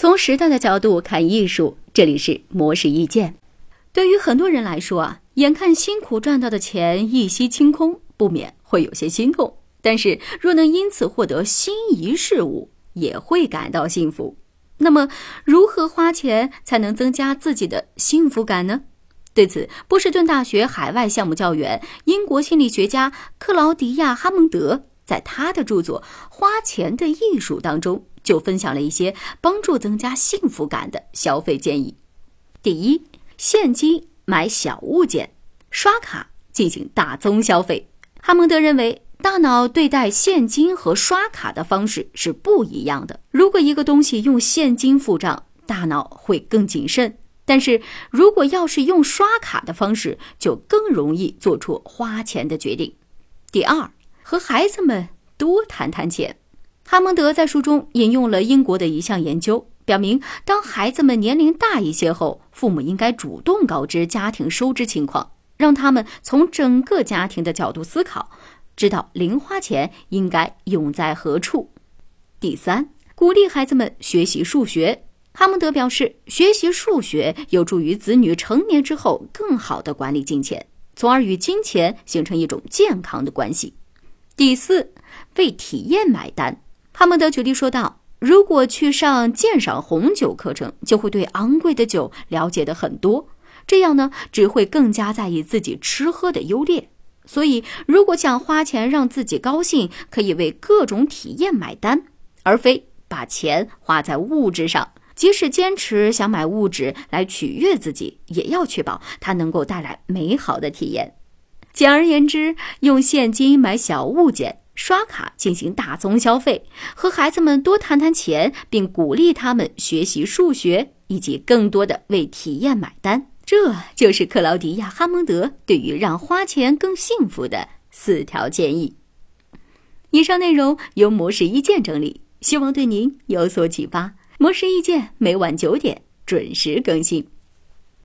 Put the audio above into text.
从时代的角度看艺术，这里是模式意见。对于很多人来说啊，眼看辛苦赚到的钱一夕清空，不免会有些心痛。但是若能因此获得心仪事物，也会感到幸福。那么，如何花钱才能增加自己的幸福感呢？对此，波士顿大学海外项目教员、英国心理学家克劳迪亚·哈蒙德在他的著作《花钱的艺术》当中，就分享了一些帮助增加幸福感的消费建议。第一，现金买小物件，刷卡进行大宗消费。哈蒙德认为，大脑对待现金和刷卡的方式是不一样的。如果一个东西用现金付账，大脑会更谨慎。但是如果要是用刷卡的方式，就更容易做出花钱的决定。第二，和孩子们多谈谈钱。哈蒙德在书中引用了英国的一项研究，表明当孩子们年龄大一些后，父母应该主动告知家庭收支情况，让他们从整个家庭的角度思考，知道零花钱应该用在何处。第三，鼓励孩子们学习数学。哈蒙德表示，学习数学有助于子女成年之后更好的管理金钱，从而与金钱形成一种健康的关系。第四，为体验买单。哈蒙德举例说道：“如果去上鉴赏红酒课程，就会对昂贵的酒了解的很多，这样呢，只会更加在意自己吃喝的优劣。所以，如果想花钱让自己高兴，可以为各种体验买单，而非把钱花在物质上。”即使坚持想买物质来取悦自己，也要确保它能够带来美好的体验。简而言之，用现金买小物件，刷卡进行大宗消费，和孩子们多谈谈钱，并鼓励他们学习数学，以及更多的为体验买单，这就是克劳迪亚·哈蒙德对于让花钱更幸福的四条建议。以上内容由模式意见整理，希望对您有所启发。模式意见每晚九点准时更新。